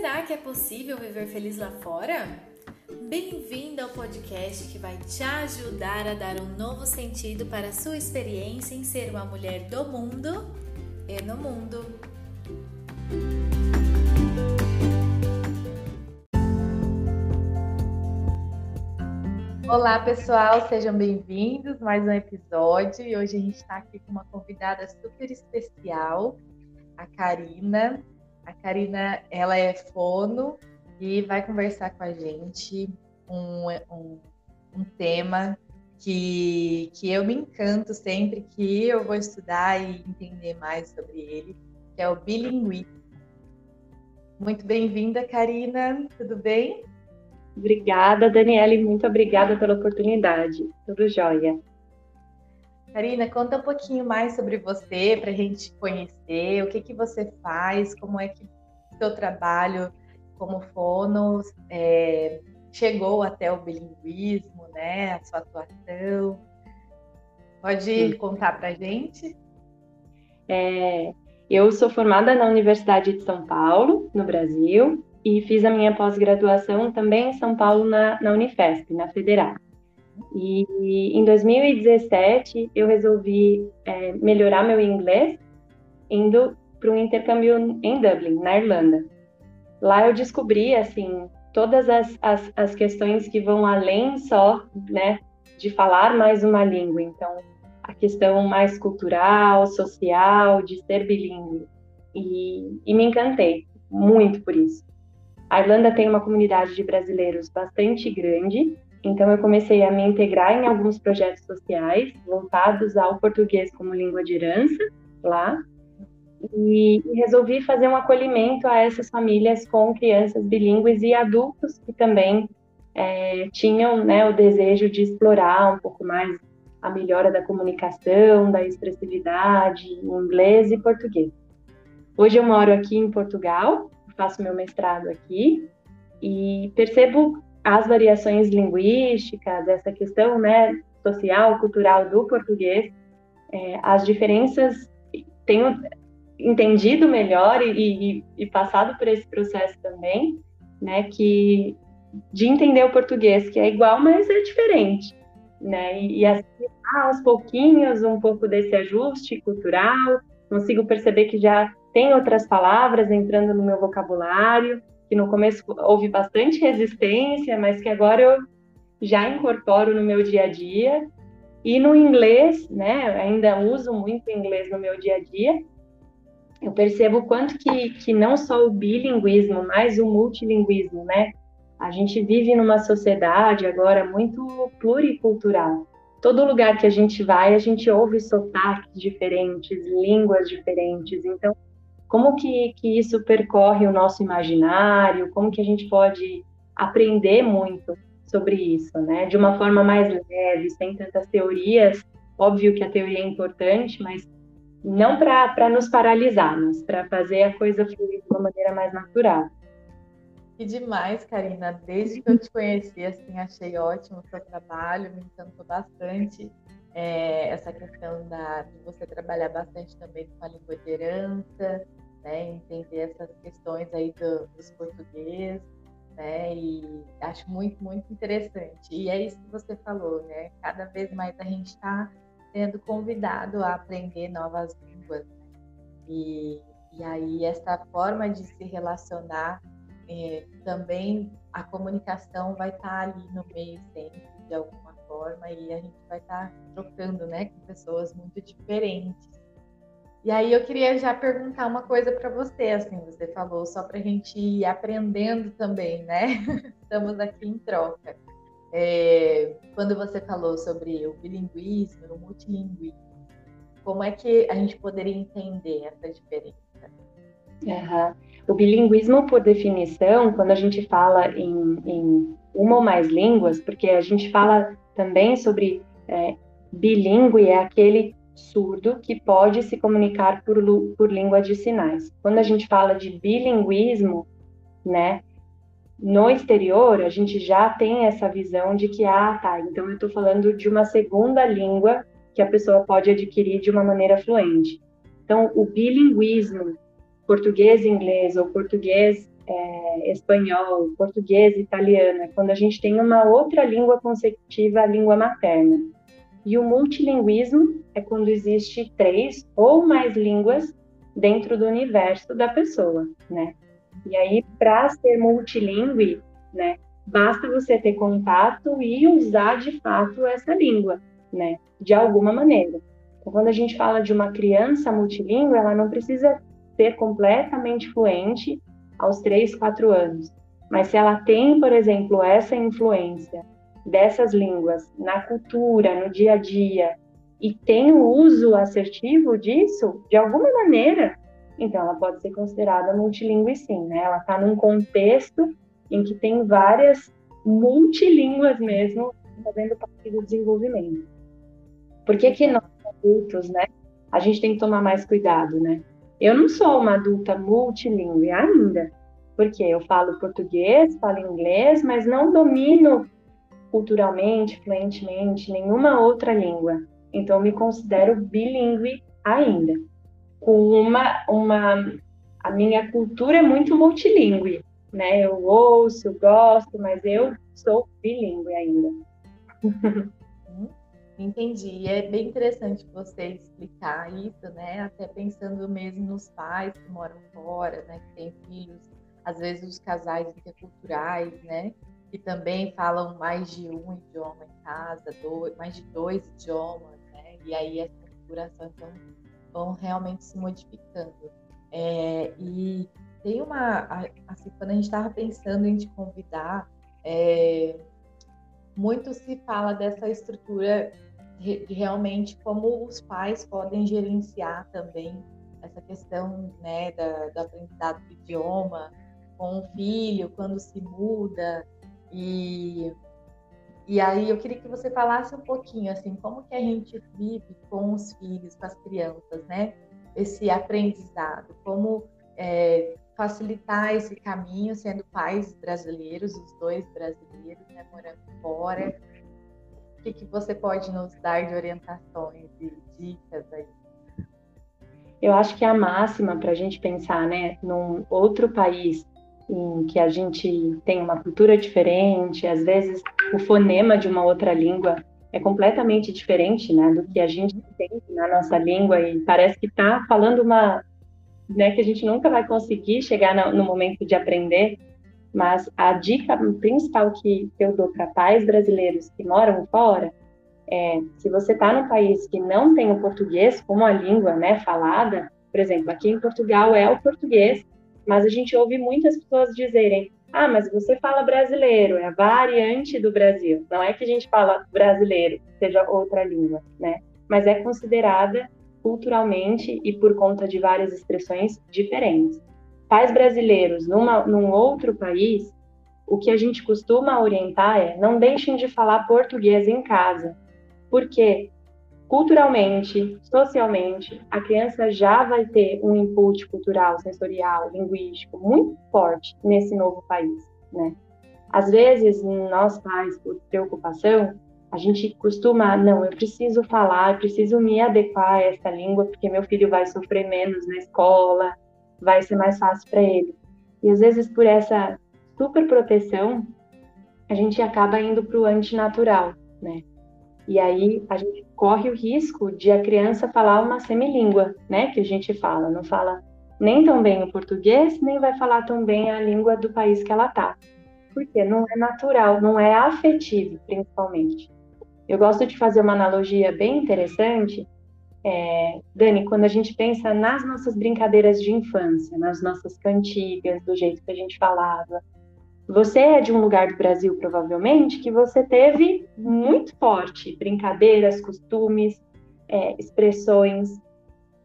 Será que é possível viver feliz lá fora? Bem-vindo ao podcast que vai te ajudar a dar um novo sentido para a sua experiência em ser uma mulher do mundo e no mundo. Olá, pessoal, sejam bem-vindos a mais um episódio. E hoje a gente está aqui com uma convidada super especial, a Karina. A Karina, ela é fono e vai conversar com a gente um, um, um tema que, que eu me encanto sempre que eu vou estudar e entender mais sobre ele, que é o bilinguismo. Muito bem-vinda, Karina, tudo bem? Obrigada, Daniele, muito obrigada pela oportunidade. Tudo jóia. Karina, conta um pouquinho mais sobre você para a gente conhecer, o que que você faz, como é que o seu trabalho como fono é, chegou até o bilinguismo, né? A sua atuação. Pode Sim. contar para a gente? É, eu sou formada na Universidade de São Paulo, no Brasil, e fiz a minha pós-graduação também em São Paulo, na, na Unifesp, na Federal. E em 2017 eu resolvi é, melhorar meu inglês indo para um intercâmbio em Dublin, na Irlanda. Lá eu descobri assim todas as, as, as questões que vão além só, né, de falar mais uma língua. Então a questão mais cultural, social, de ser bilíngue. E, e me encantei muito por isso. A Irlanda tem uma comunidade de brasileiros bastante grande, então eu comecei a me integrar em alguns projetos sociais voltados ao português como língua de herança lá. E resolvi fazer um acolhimento a essas famílias com crianças bilíngues e adultos que também é, tinham né, o desejo de explorar um pouco mais a melhora da comunicação, da expressividade inglês e português. Hoje eu moro aqui em Portugal faço meu mestrado aqui e percebo as variações linguísticas, essa questão né, social, cultural do português, é, as diferenças, tenho entendido melhor e, e, e, passado por esse processo também, né, que de entender o português, que é igual, mas é diferente, né, e, e assim, aos pouquinhos, um pouco desse ajuste cultural, consigo perceber que já tem outras palavras entrando no meu vocabulário, que no começo houve bastante resistência, mas que agora eu já incorporo no meu dia a dia. E no inglês, né, ainda uso muito inglês no meu dia a dia. Eu percebo o quanto que, que não só o bilinguismo, mas o multilinguismo, né? A gente vive numa sociedade agora muito pluricultural. Todo lugar que a gente vai, a gente ouve sotaques diferentes, línguas diferentes. Então, como que, que isso percorre o nosso imaginário, como que a gente pode aprender muito sobre isso, né? De uma forma mais leve, sem tantas teorias. Óbvio que a teoria é importante, mas não para nos paralisar, mas para fazer a coisa fluir de uma maneira mais natural. Que demais, Karina. Desde que eu te conheci, assim, achei ótimo o seu trabalho, me encantou bastante é, essa questão da, de você trabalhar bastante também com a língua de herança, né, entender essas questões aí do, dos portugueses, né, e acho muito, muito interessante. E é isso que você falou, né, cada vez mais a gente está sendo convidado a aprender novas línguas, né? e, e aí essa forma de se relacionar, é, também a comunicação vai estar tá ali no meio sempre, de alguma forma, e a gente vai estar tá trocando, né, com pessoas muito diferentes. E aí eu queria já perguntar uma coisa para você, assim, você falou só para a gente ir aprendendo também, né? Estamos aqui em troca. É, quando você falou sobre o bilinguismo, o multilinguismo, como é que a gente poderia entender essa diferença? Uhum. O bilinguismo, por definição, quando a gente fala em, em, uma ou mais línguas, porque a gente fala também sobre é, bilíngue, é aquele surdo que pode se comunicar por, por língua de sinais. Quando a gente fala de bilinguismo, né, no exterior, a gente já tem essa visão de que, ah, tá, então eu estou falando de uma segunda língua que a pessoa pode adquirir de uma maneira fluente. Então, o bilinguismo, português-inglês ou português-inglês, é, espanhol, português, italiano, é quando a gente tem uma outra língua consecutiva à língua materna. E o multilinguismo é quando existe três ou mais línguas dentro do universo da pessoa, né? E aí, para ser multilingüe, né, basta você ter contato e usar de fato essa língua, né, de alguma maneira. Então, quando a gente fala de uma criança multilingüe, ela não precisa ser completamente fluente aos 3, 4 anos. Mas se ela tem, por exemplo, essa influência dessas línguas na cultura, no dia a dia, e tem o uso assertivo disso, de alguma maneira, então ela pode ser considerada multilingüe sim, né? Ela está num contexto em que tem várias multilínguas mesmo fazendo parte do desenvolvimento. Por que que nós adultos, né, a gente tem que tomar mais cuidado, né? Eu não sou uma adulta multilingüe ainda, porque eu falo português, falo inglês, mas não domino culturalmente, fluentemente, nenhuma outra língua. Então, eu me considero bilíngue ainda. Com uma, uma. A minha cultura é muito multilingüe, né? Eu ouço, eu gosto, mas eu sou bilíngue ainda. Entendi. E é bem interessante você explicar isso, né? Até pensando mesmo nos pais que moram fora, né? Que têm filhos, às vezes os casais interculturais, né? Que também falam mais de um idioma em casa, dois, mais de dois idiomas, né? E aí as configurações vão, vão realmente se modificando. É, e tem uma, assim, quando a gente estava pensando em te convidar, é, muito se fala dessa estrutura de realmente como os pais podem gerenciar também essa questão né, da, do aprendizado do idioma com o filho, quando se muda. E, e aí eu queria que você falasse um pouquinho, assim, como que a gente vive com os filhos, com as crianças, né? Esse aprendizado, como é, facilitar esse caminho, sendo pais brasileiros, os dois brasileiros, né, morando fora, o que, que você pode nos dar de orientações e dicas aí? Eu acho que a máxima para a gente pensar, né, num outro país em que a gente tem uma cultura diferente, às vezes o fonema de uma outra língua é completamente diferente, né, do que a gente tem na nossa língua e parece que está falando uma, né, que a gente nunca vai conseguir chegar no, no momento de aprender. Mas a dica principal que eu dou para pais brasileiros que moram fora é, se você está num país que não tem o português como a língua né, falada, por exemplo, aqui em Portugal é o português, mas a gente ouve muitas pessoas dizerem: ah, mas você fala brasileiro, é a variante do Brasil. Não é que a gente fala brasileiro, seja outra língua, né? Mas é considerada culturalmente e por conta de várias expressões diferentes pais brasileiros numa, num outro país, o que a gente costuma orientar é não deixem de falar português em casa, porque culturalmente, socialmente, a criança já vai ter um input cultural, sensorial, linguístico muito forte nesse novo país, né? Às vezes, nós pais, por preocupação, a gente costuma, não, eu preciso falar, eu preciso me adequar a essa língua, porque meu filho vai sofrer menos na escola, vai ser mais fácil para ele. E às vezes por essa super proteção, a gente acaba indo para o antinatural, né? E aí a gente corre o risco de a criança falar uma semilíngua, né? Que a gente fala, não fala nem tão bem o português, nem vai falar tão bem a língua do país que ela tá. Porque não é natural, não é afetivo, principalmente. Eu gosto de fazer uma analogia bem interessante, é, Dani, quando a gente pensa nas nossas brincadeiras de infância, nas nossas cantigas, do jeito que a gente falava, você é de um lugar do Brasil, provavelmente, que você teve muito forte brincadeiras, costumes, é, expressões.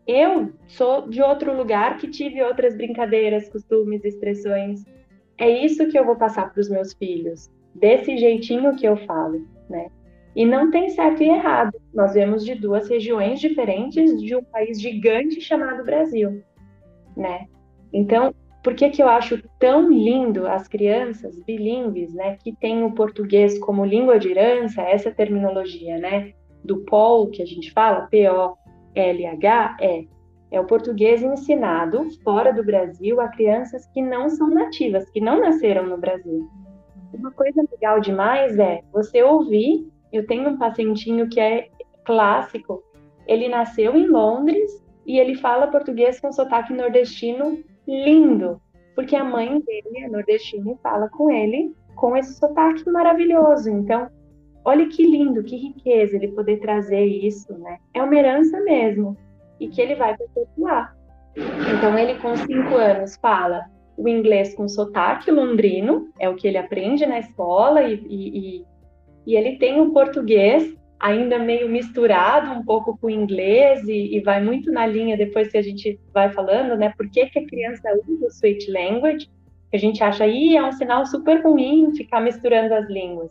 Eu sou de outro lugar que tive outras brincadeiras, costumes, expressões. É isso que eu vou passar para os meus filhos, desse jeitinho que eu falo, né? E não tem certo e errado. Nós vemos de duas regiões diferentes de um país gigante chamado Brasil, né? Então, por que que eu acho tão lindo as crianças bilíngues, né, que têm o português como língua de herança, essa terminologia, né, do POL que a gente fala, P O L H, é É o português ensinado fora do Brasil a crianças que não são nativas, que não nasceram no Brasil. Uma coisa legal demais é você ouvir. Eu tenho um pacientinho que é clássico. Ele nasceu em Londres e ele fala português com sotaque nordestino lindo, porque a mãe dele é nordestina fala com ele com esse sotaque maravilhoso. Então, olha que lindo, que riqueza ele poder trazer isso, né? É uma herança mesmo e que ele vai perpetuar. Então, ele com cinco anos fala o inglês com sotaque londrino, é o que ele aprende na escola, e, e, e ele tem o português ainda meio misturado um pouco com o inglês e, e, vai muito na linha depois que a gente vai falando, né? Por que, que a criança usa o switch language? A gente acha aí é um sinal super ruim ficar misturando as línguas.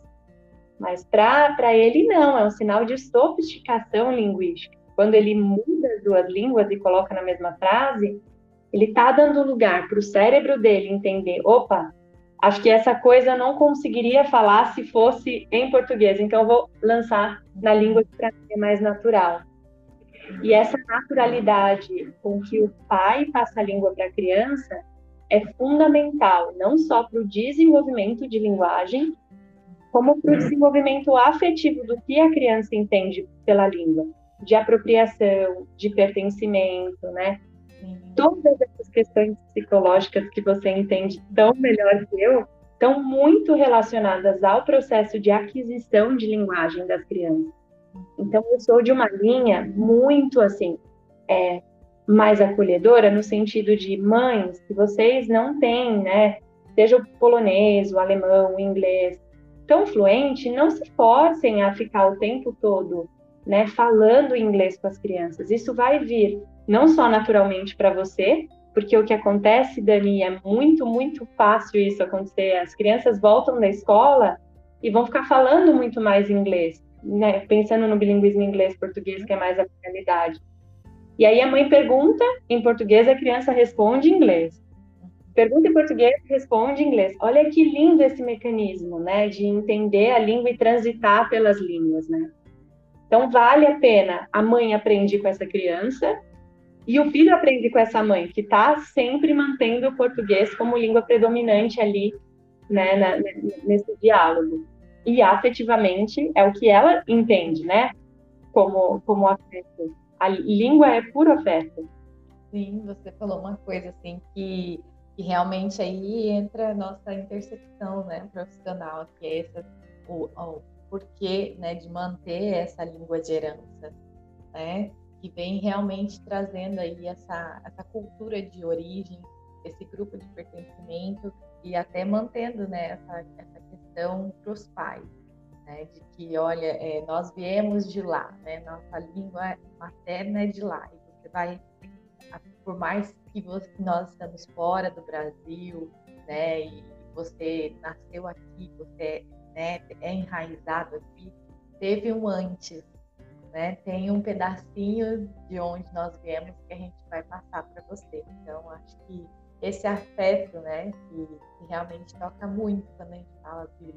Mas para ele não, é um sinal de sofisticação linguística. Quando ele muda as duas línguas e coloca na mesma frase, ele está dando lugar para o cérebro dele entender, opa, acho que essa coisa eu não conseguiria falar se fosse em português, então vou lançar na língua que para mim é mais natural. E essa naturalidade com que o pai passa a língua para a criança é fundamental, não só para o desenvolvimento de linguagem, como para o desenvolvimento afetivo do que a criança entende pela língua, de apropriação, de pertencimento, né? Todas essas questões psicológicas que você entende tão melhor que eu estão muito relacionadas ao processo de aquisição de linguagem das crianças. Então, eu sou de uma linha muito assim, é, mais acolhedora, no sentido de mães, se vocês não têm, né, seja o polonês, o alemão, o inglês, tão fluente, não se forcem a ficar o tempo todo, né, falando inglês com as crianças. Isso vai vir não só naturalmente para você, porque o que acontece, Dani, é muito, muito fácil isso acontecer. As crianças voltam da escola e vão ficar falando muito mais inglês, né? Pensando no bilinguismo inglês-português, que é mais a realidade. E aí a mãe pergunta em português, a criança responde em inglês. Pergunta em português, responde em inglês. Olha que lindo esse mecanismo, né, de entender a língua e transitar pelas línguas, né? Então vale a pena a mãe aprender com essa criança e o filho aprende com essa mãe, que está sempre mantendo o português como língua predominante ali, né, na, nesse diálogo. E afetivamente é o que ela entende, né, como, como afeto. A língua é puro afeto. Sim, você falou uma coisa assim que, que realmente aí entra a nossa intercepção, né, profissional, que é essa, o, o porquê, né, de manter essa língua de herança, né, que vem realmente trazendo aí essa, essa cultura de origem, esse grupo de pertencimento e até mantendo né, essa, essa questão para os pais, né, de que, olha, é, nós viemos de lá, né, nossa língua materna é de lá, e você vai, por mais que você, nós estamos fora do Brasil, né, e você nasceu aqui, você né, é enraizado aqui, teve um antes, né? Tem um pedacinho de onde nós viemos que a gente vai passar para você. Então, acho que esse afeto, né, que, que, realmente toca muito quando a gente fala de,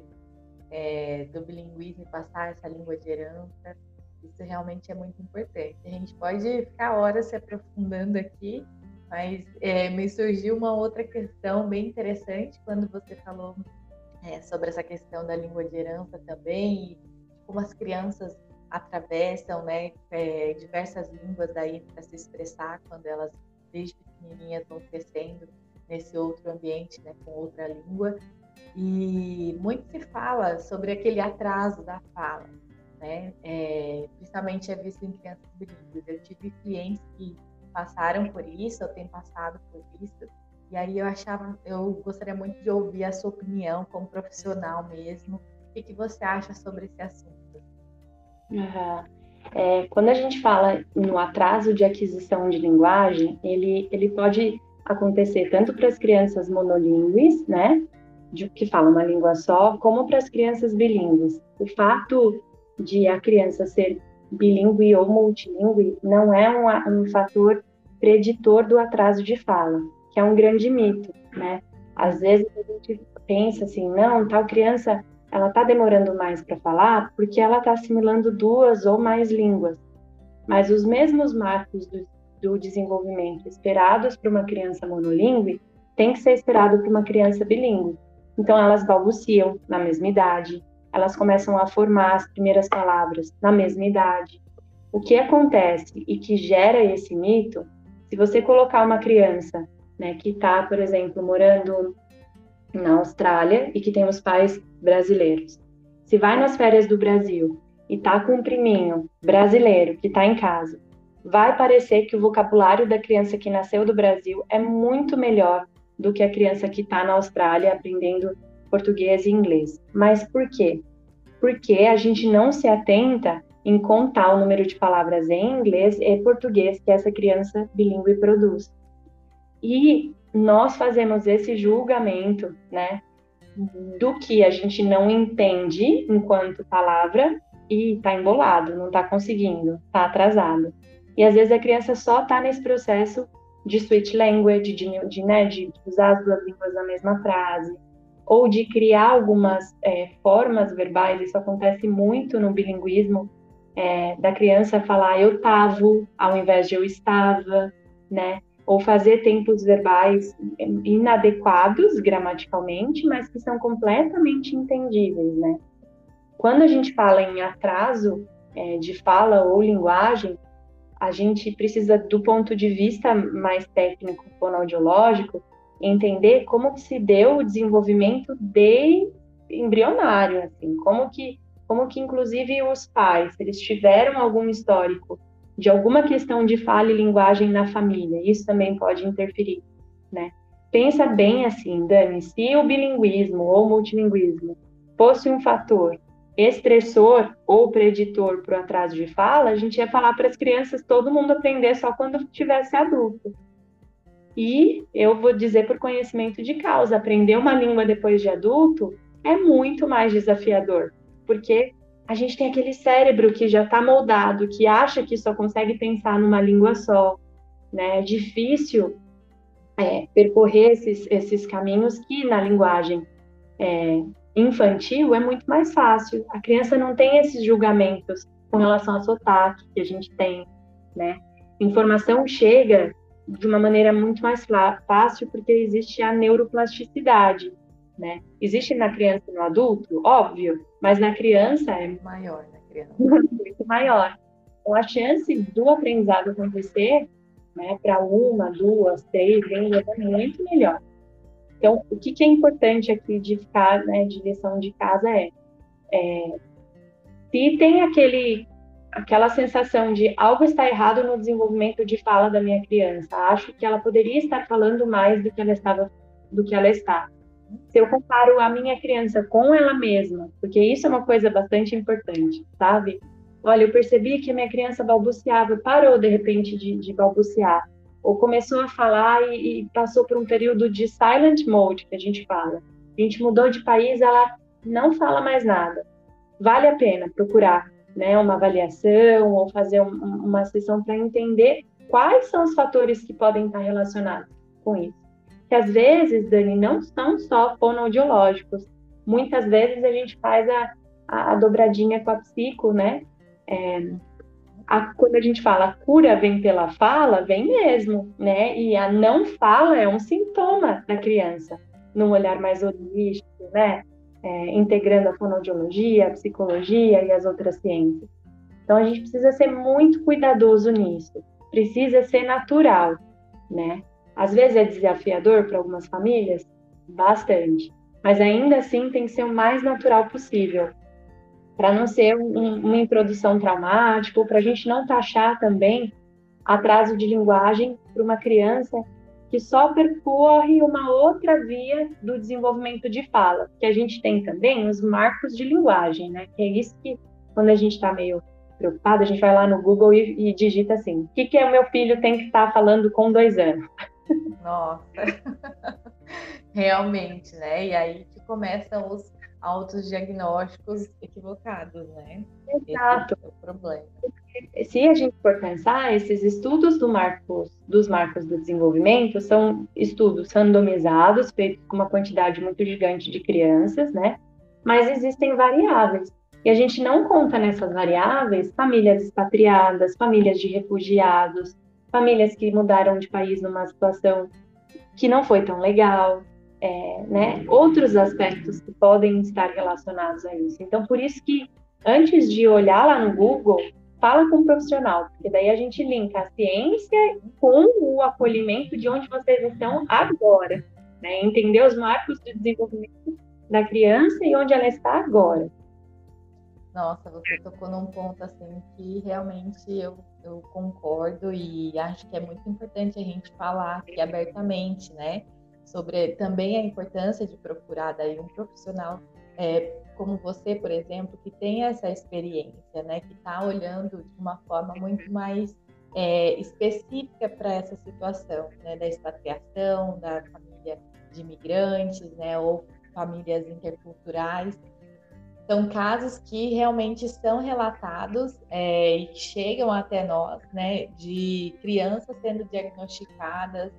é, do bilinguismo e passar essa língua de herança, isso realmente é muito importante. A gente pode ficar horas se aprofundando aqui, mas é, me surgiu uma outra questão bem interessante quando você falou é, sobre essa questão da língua de herança também, e como as crianças atravessam né, é, diversas línguas aí para se expressar quando elas desde pequenininhas vão crescendo nesse outro ambiente, né, com outra língua. E muito se fala sobre aquele atraso da fala, né? É, principalmente é visto em crianças bilíngues. Eu tive clientes que passaram por isso, eu tenho passado por isso, e aí eu achava, eu gostaria muito de ouvir a sua opinião como profissional mesmo. O que, que você acha sobre esse assunto? Uhum. É, quando a gente fala no atraso de aquisição de linguagem, ele, ele pode acontecer tanto para as crianças monolíngues, né, de, que falam uma língua só, como para as crianças bilíngues. O fato de a criança ser bilíngue ou multilíngue não é um, um fator preditor do atraso de fala, que é um grande mito, né? Às vezes a gente pensa assim, não, tal criança ela está demorando mais para falar porque ela está assimilando duas ou mais línguas. Mas os mesmos marcos do, do desenvolvimento esperados para uma criança monolíngue tem que ser esperado para uma criança bilíngue. Então, elas balbuciam na mesma idade, elas começam a formar as primeiras palavras na mesma idade. O que acontece e que gera esse mito, se você colocar uma criança né, que está, por exemplo, morando na Austrália e que tem os pais brasileiros, se vai nas férias do Brasil e tá com um priminho brasileiro que está em casa, vai parecer que o vocabulário da criança que nasceu do Brasil é muito melhor do que a criança que está na Austrália aprendendo português e inglês. Mas por quê? Porque a gente não se atenta em contar o número de palavras em inglês e português que essa criança bilíngue produz. E nós fazemos esse julgamento, né, do que a gente não entende enquanto palavra e está embolado, não está conseguindo, está atrasado. E às vezes a criança só está nesse processo de switch language, de, de, né, de usar as duas línguas na mesma frase, ou de criar algumas é, formas verbais. Isso acontece muito no bilinguismo, é, da criança falar eu tava ao invés de eu estava, né? Ou fazer tempos verbais inadequados gramaticalmente, mas que são completamente entendíveis, né? Quando a gente fala em atraso é, de fala ou linguagem, a gente precisa, do ponto de vista mais técnico fonoaudiológico, entender como que se deu o desenvolvimento de embrionário, assim, como que, como que inclusive os pais, eles tiveram algum histórico de alguma questão de fala e linguagem na família, isso também pode interferir, né? Pensa bem assim, Dani, se o bilinguismo ou multilinguismo fosse um fator estressor ou preditor para o atraso de fala, a gente ia falar para as crianças todo mundo aprender só quando tivesse adulto. E eu vou dizer por conhecimento de causa, aprender uma língua depois de adulto é muito mais desafiador, porque a gente tem aquele cérebro que já está moldado, que acha que só consegue pensar numa língua só, né? É difícil é, percorrer esses, esses caminhos que na linguagem é, infantil é muito mais fácil. A criança não tem esses julgamentos com relação ao sotaque que a gente tem, né? Informação chega de uma maneira muito mais fácil porque existe a neuroplasticidade, né? Existe na criança e no adulto, óbvio, mas na criança é maior, na criança. muito maior. Então a chance do aprendizado acontecer, né, para uma, duas, três línguas é muito melhor. Então, o que, que é importante aqui de ficar, né, de lição de casa é, é se tem aquele aquela sensação de algo está errado no desenvolvimento de fala da minha criança, acho que ela poderia estar falando mais do que ela estava, do que ela está. Se eu comparo a minha criança com ela mesma, porque isso é uma coisa bastante importante, sabe? Olha, eu percebi que a minha criança balbuciava, parou de repente de, de balbuciar ou começou a falar e, e, passou por um período de silent mode, que a gente fala. A gente mudou de país, ela não fala mais nada. Vale a pena procurar né, uma avaliação ou fazer um, uma sessão para entender quais são os fatores que podem estar relacionados com isso. Que às vezes, Dani, não são só fonoaudiológicos. Muitas vezes a gente faz a, a, dobradinha com a psico, né? É, a, quando a gente fala a cura vem pela fala, vem mesmo, né? E a não fala é um sintoma da criança, num olhar mais holístico, né? É, integrando a fonoaudiologia, a psicologia e as outras ciências. Então a gente precisa ser muito cuidadoso nisso, precisa ser natural, né? Às vezes é desafiador para algumas famílias, bastante, mas ainda assim tem que ser o mais natural possível, para não ser um, uma introdução traumática, para a gente não taxar também atraso de linguagem para uma criança que só percorre uma outra via do desenvolvimento de fala, que a gente tem também os marcos de linguagem, né? Que é isso que, quando a gente está meio preocupado, a gente vai lá no Google e, e digita assim: o que, que o meu filho tem que estar tá falando com dois anos? Nossa, realmente, né? E aí que começam os autodiagnósticos equivocados, né? Exato. Esse é o problema. Se a gente for pensar, esses estudos do marcos, dos marcos do desenvolvimento são estudos randomizados, feitos com uma quantidade muito gigante de crianças, né? Mas existem variáveis. E a gente não conta nessas variáveis famílias expatriadas, famílias de refugiados, famílias que mudaram de país numa situação que não foi tão legal, é, né? Outros aspectos que podem estar relacionados a isso. Então, por isso que antes de olhar lá no Google, fala com um profissional, porque daí a gente linka a ciência com o acolhimento de onde vocês estão agora, né? Entender os marcos de desenvolvimento da criança e onde ela está agora. Nossa, você tocou num ponto assim que realmente eu, eu concordo e acho que é muito importante a gente falar aqui abertamente, né? Sobre também a importância de procurar daí um profissional é, como você, por exemplo, que tem essa experiência, né? Que está olhando de uma forma muito mais é, específica para essa situação, né? Da expatriação, da família de imigrantes, né? Ou famílias interculturais são casos que realmente são relatados é, e chegam até nós, né, de crianças sendo diagnosticadas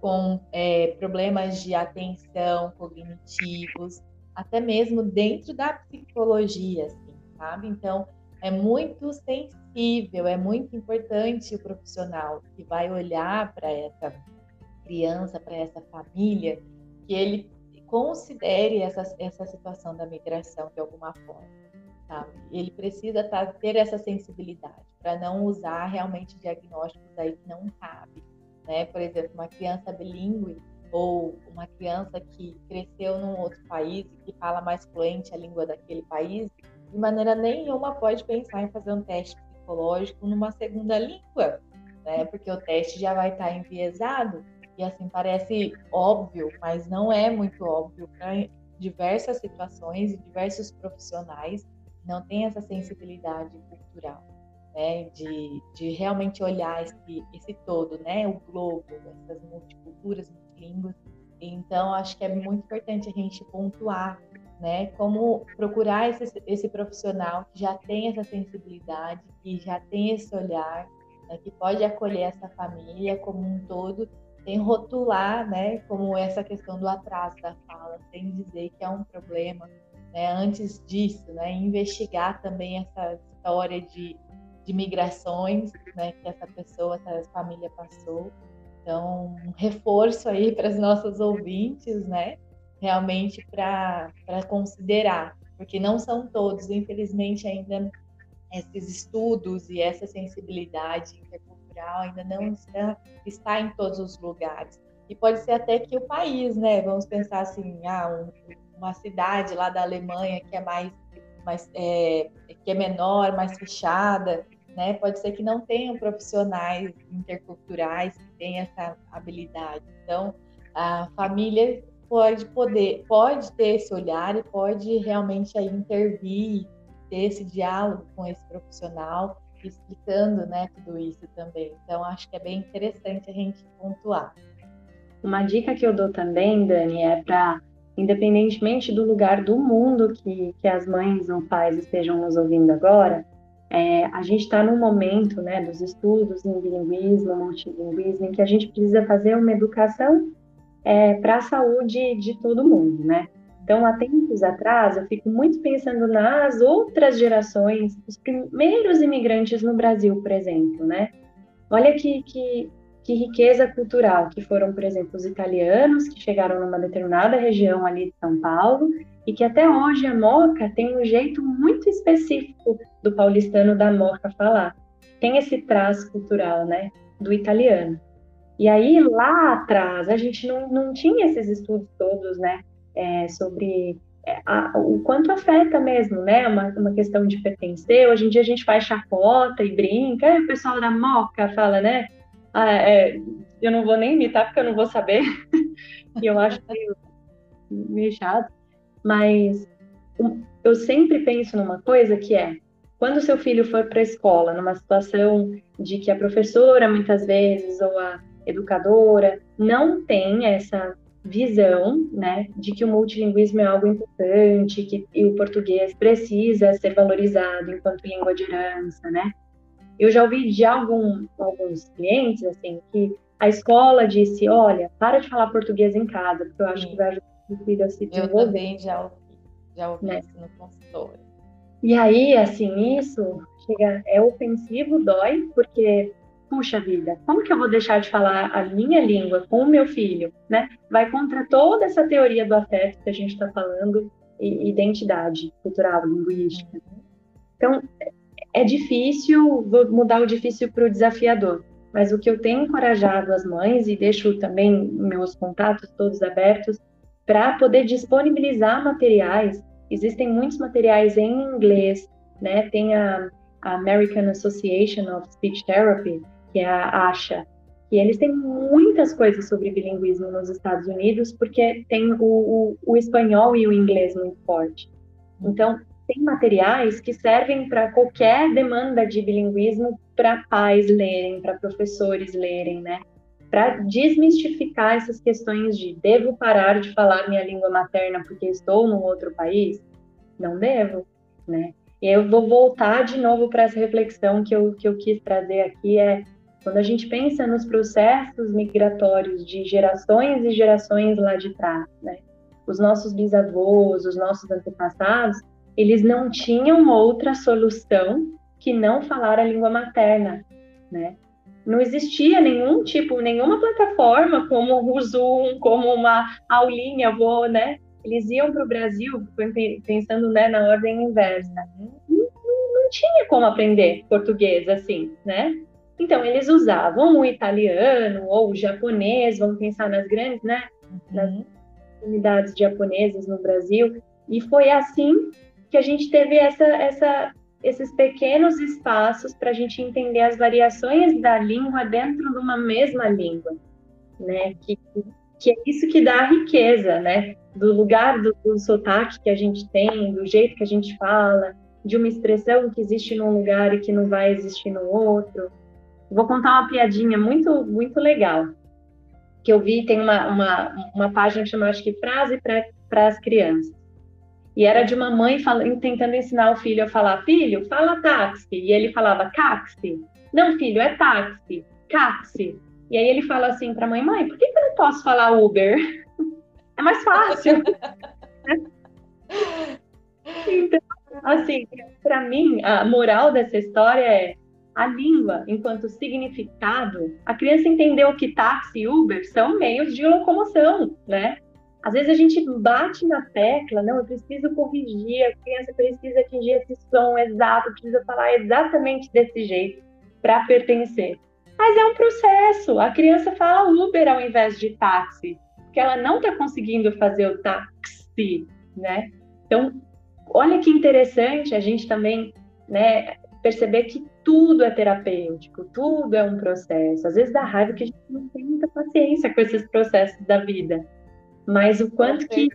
com é, problemas de atenção cognitivos, até mesmo dentro da psicologia, assim, sabe? Então, é muito sensível, é muito importante o profissional que vai olhar para essa criança, para essa família, que ele considere essa, essa situação da migração de alguma forma. Sabe? Ele precisa tá, ter essa sensibilidade para não usar realmente diagnósticos aí que não cabe. Né? Por exemplo, uma criança bilíngue ou uma criança que cresceu num outro país e que fala mais fluente a língua daquele país, de maneira nenhuma pode pensar em fazer um teste psicológico numa segunda língua, né? Porque o teste já vai estar enviesado e assim parece óbvio, mas não é muito óbvio para diversas situações e diversos profissionais não têm essa sensibilidade cultural, né, de, de realmente olhar esse, esse todo, né, o globo, essas multiculturas, multilínguas. Então, acho que é muito importante a gente pontuar, né, como procurar esse, esse profissional que já tem essa sensibilidade, que já tem esse olhar, né, que pode acolher essa família como um todo sem rotular, né, como essa questão do atraso da fala, sem dizer que é um problema, né, antes disso, né, investigar também essa história de, de migrações, né, que essa pessoa, essa família passou. Então, um reforço aí para os nossos ouvintes, né, realmente para considerar, porque não são todos, infelizmente, ainda esses estudos e essa sensibilidade cultural ainda não está, está em todos os lugares. E pode ser até que o país, né? Vamos pensar assim, ah, um, uma cidade lá da Alemanha que é mais, mais é, que é menor, mais fechada, né? Pode ser que não tenham profissionais interculturais que tenham essa habilidade. Então, a família pode poder, pode ter esse olhar e pode realmente aí intervir, ter esse diálogo com esse profissional explicando né, tudo isso também. Então, acho que é bem interessante a gente pontuar. Uma dica que eu dou também, Dani, é para, independentemente do lugar do mundo que, que as mães ou pais estejam nos ouvindo agora, é, a gente está num momento né, dos estudos em bilinguismo, multilinguismo, em que a gente precisa fazer uma educação é, para a saúde de todo mundo, né? Então, há tempos atrás, eu fico muito pensando nas outras gerações, os primeiros imigrantes no Brasil, por exemplo, né? Olha que, que, que riqueza cultural, que foram, por exemplo, os italianos que chegaram numa determinada região ali de São Paulo e que até hoje a moca tem um jeito muito específico do paulistano da moca falar. Tem esse traço cultural, né, do italiano. E aí, lá atrás, a gente não, não tinha esses estudos todos, né, é, sobre é, a, o quanto afeta mesmo, né? Uma, uma questão de pertencer. Hoje em dia a gente faz chacota e brinca. o pessoal da Moca fala, né? Ah, é, eu não vou nem imitar porque eu não vou saber. e eu acho meio, meio chato. Mas eu sempre penso numa coisa que é quando seu filho for para a escola, numa situação de que a professora, muitas vezes, ou a educadora, não tem essa visão, né, de que o multilinguismo é algo importante, que o português precisa ser valorizado enquanto língua de herança, né? Eu já ouvi de algum, alguns clientes, assim, que a escola disse, olha, para de falar português em casa, porque eu acho Sim. que vai ajudar o filho a se desenvolver. Eu também já ouvi, já ouvi né? isso no consultório. E aí, assim, isso chega, é ofensivo, dói, porque puxa vida, como que eu vou deixar de falar a minha língua com o meu filho, né? Vai contra toda essa teoria do afeto que a gente está falando e identidade cultural, linguística. Então, é difícil, vou mudar o difícil para o desafiador, mas o que eu tenho encorajado as mães e deixo também meus contatos todos abertos para poder disponibilizar materiais. Existem muitos materiais em inglês, né? Tem a, American Association of Speech Therapy, que a ASHA, e eles têm muitas coisas sobre bilinguismo nos Estados Unidos, porque tem o, o, o espanhol e o inglês muito forte. Então, tem materiais que servem para qualquer demanda de bilinguismo para pais lerem, para professores lerem, né? Para desmistificar essas questões de devo parar de falar minha língua materna porque estou num outro país? Não devo, né? Eu vou voltar de novo para essa reflexão que eu, que eu quis trazer aqui, é quando a gente pensa nos processos migratórios de gerações e gerações lá de trás, né? Os nossos bisavós, os nossos antepassados, eles não tinham outra solução que não falar a língua materna, né? Não existia nenhum tipo, nenhuma plataforma como o Zoom, como uma aulinha, vou, né? Eles iam para o Brasil pensando né, na ordem inversa. Não, não tinha como aprender português assim, né? Então, eles usavam o italiano ou o japonês, vamos pensar nas grandes, né? Nas uhum. unidades japonesas no Brasil. E foi assim que a gente teve essa, essa, esses pequenos espaços para a gente entender as variações da língua dentro de uma mesma língua, né? Que, que é isso que dá a riqueza, né? Do lugar do, do sotaque que a gente tem, do jeito que a gente fala, de uma expressão que existe num lugar e que não vai existir no outro. Vou contar uma piadinha muito, muito legal. Que eu vi, tem uma, uma, uma página que chama, acho que, Frase para as Crianças. E era de uma mãe tentando ensinar o filho a falar: Filho, fala táxi. E ele falava: Táxi. Não, filho, é táxi. Táxi. E aí ele fala assim para a mãe: Mãe, por que, que eu não posso falar Uber? É mais fácil. então, assim, para mim, a moral dessa história é a língua enquanto significado, a criança entendeu que táxi e Uber são meios de locomoção, né? Às vezes a gente bate na tecla, não, eu preciso corrigir, a criança precisa atingir esse som exato, precisa falar exatamente desse jeito para pertencer. Mas é um processo. A criança fala Uber ao invés de táxi, porque ela não está conseguindo fazer o táxi, né? Então, olha que interessante a gente também, né, perceber que tudo é terapêutico, tudo é um processo. Às vezes dá raiva que a gente não tem muita paciência com esses processos da vida, mas o quanto que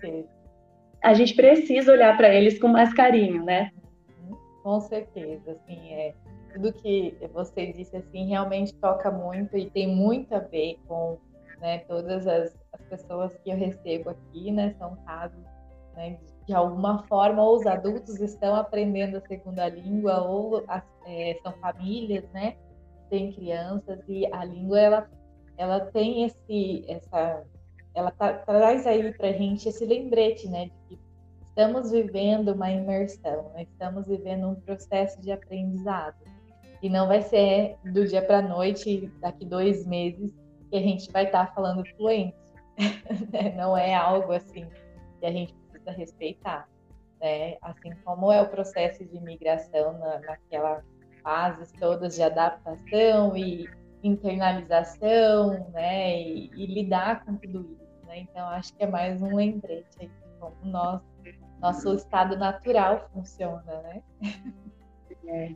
a gente precisa olhar para eles com mais carinho, né? Com certeza, assim, é tudo que você disse assim realmente toca muito e tem muito a ver com né, todas as, as pessoas que eu recebo aqui, né? São casos né, de alguma forma, ou os adultos estão aprendendo a segunda língua, ou é, são famílias, né? Tem crianças e a língua ela, ela tem esse, essa, ela traz aí para gente esse lembrete, né? De que estamos vivendo uma imersão, né? estamos vivendo um processo de aprendizado e não vai ser do dia para noite, daqui dois meses, que a gente vai estar tá falando fluente. Né? não é algo assim que a gente precisa respeitar. Né? Assim como é o processo de imigração na, naquela fases todas de adaptação e internalização, né? E, e, lidar com tudo isso, né? Então acho que é mais um lembrete aí de como nosso, nosso estado natural funciona, né? É.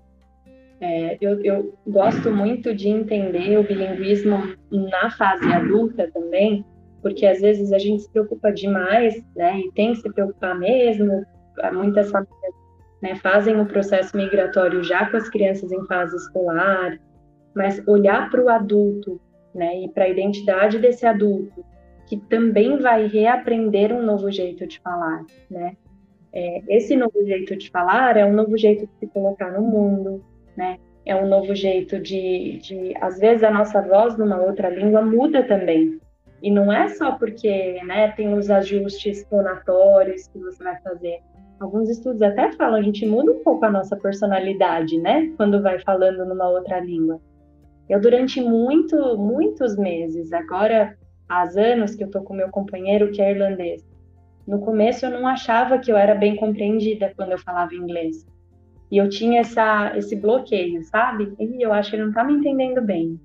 É, eu, eu, gosto muito de entender o bilinguismo na fase adulta também, porque às vezes a gente se preocupa demais, né, e tem que se preocupar mesmo. Muitas famílias né, fazem o processo migratório já com as crianças em fase escolar, mas olhar para o adulto, né, e para a identidade desse adulto, que também vai reaprender um novo jeito de falar, né? É, esse novo jeito de falar é um novo jeito de se colocar no mundo, né? É um novo jeito de, de, às vezes a nossa voz numa outra língua muda também, e não é só porque né, tem os ajustes fonatórios que você vai fazer. Alguns estudos até falam, a gente muda um pouco a nossa personalidade, né? Quando vai falando numa outra língua. Eu, durante muito, muitos meses, agora há anos que eu tô com meu companheiro que é irlandês, no começo eu não achava que eu era bem compreendida quando eu falava inglês. E eu tinha essa, esse bloqueio, sabe? E eu acho que ele não tá me entendendo bem.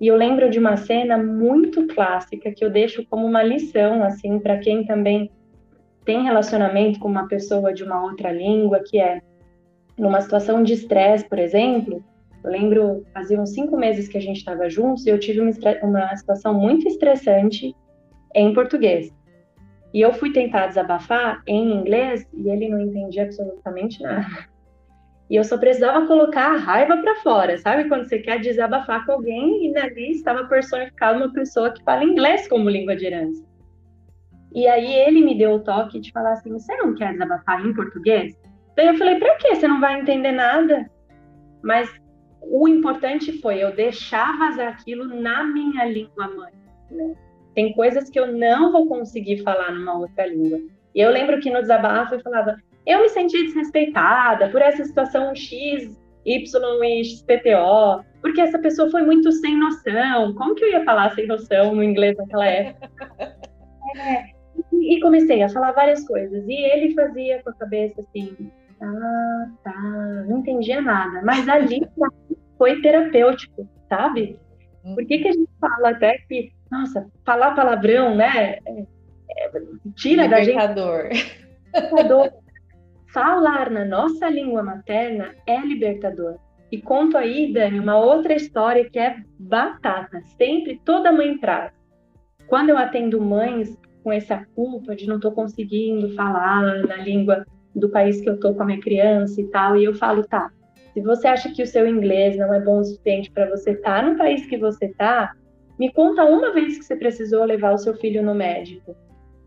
E eu lembro de uma cena muito clássica que eu deixo como uma lição, assim, para quem também tem relacionamento com uma pessoa de uma outra língua, que é numa situação de estresse, por exemplo. Eu lembro, fazia uns cinco meses que a gente estava juntos e eu tive uma, uma situação muito estressante em português. E eu fui tentar desabafar em inglês e ele não entendia absolutamente nada. E eu só precisava colocar a raiva para fora, sabe? Quando você quer desabafar com alguém e ali estava personificada uma pessoa que fala inglês como língua de herança. E aí ele me deu o toque de falar assim: você não quer desabafar em português? Daí eu falei: para quê? Você não vai entender nada. Mas o importante foi eu deixar vazar aquilo na minha língua mãe. Né? Tem coisas que eu não vou conseguir falar numa outra língua. E eu lembro que no desabafo eu falava: eu me senti desrespeitada por essa situação X, Y e XPTO, porque essa pessoa foi muito sem noção. Como que eu ia falar sem noção no inglês naquela época? É, e comecei a falar várias coisas. E ele fazia com a cabeça assim, ah, tá, não entendia nada. Mas ali foi terapêutico, sabe? Por que, que a gente fala até que, nossa, falar palavrão, né? É, é, tira Libertador. da gente. Libertador falar na nossa língua materna é libertador. E conto aí, Dani, uma outra história que é batata. Sempre toda mãe traz. Quando eu atendo mães com essa culpa de não estou conseguindo falar na língua do país que eu estou com a minha criança e tal, e eu falo, tá, se você acha que o seu inglês não é bom o suficiente para você estar tá no país que você está, me conta uma vez que você precisou levar o seu filho no médico.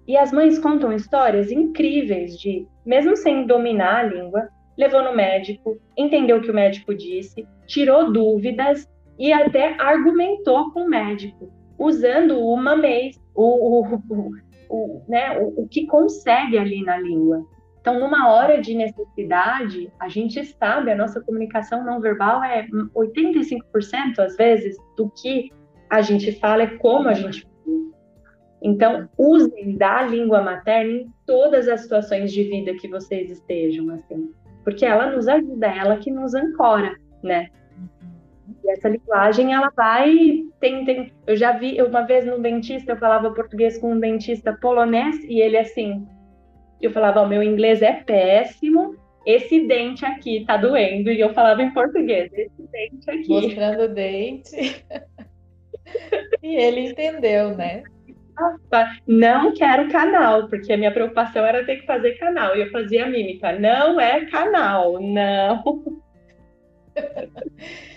E as mães contam histórias incríveis de, mesmo sem dominar a língua, levou no médico, entendeu o que o médico disse, tirou dúvidas e até argumentou com o médico, usando o mamês, o, o, o, o, né, o, o que consegue ali na língua. Então, numa hora de necessidade, a gente sabe, a nossa comunicação não verbal é 85% às vezes do que a gente fala, é como a gente então, usem da língua materna em todas as situações de vida que vocês estejam, assim, porque ela nos ajuda, é ela que nos ancora, né? E essa linguagem, ela vai. Tem, tem, eu já vi, uma vez no dentista, eu falava português com um dentista polonês, e ele assim. Eu falava: o meu inglês é péssimo, esse dente aqui tá doendo. E eu falava em português: esse dente aqui. Mostrando o dente. e ele entendeu, né? Não quero canal, porque a minha preocupação era ter que fazer canal. E eu fazia mímica, não é canal, não.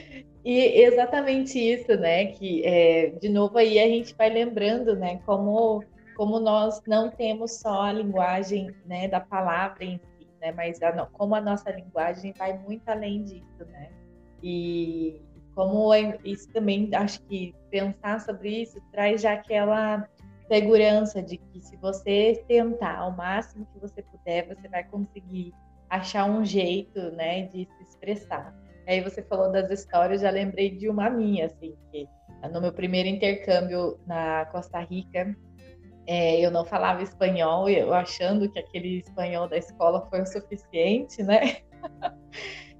E exatamente isso, né? Que é, de novo aí a gente vai lembrando, né? Como, como nós não temos só a linguagem né, da palavra em si, né? Mas a, como a nossa linguagem vai muito além disso, né? E como é, isso também acho que pensar sobre isso traz já aquela segurança de que se você tentar ao máximo que você puder, você vai conseguir achar um jeito, né, de se expressar. Aí você falou das histórias, já lembrei de uma minha, assim, que no meu primeiro intercâmbio na Costa Rica, é, eu não falava espanhol, eu achando que aquele espanhol da escola foi o suficiente, né?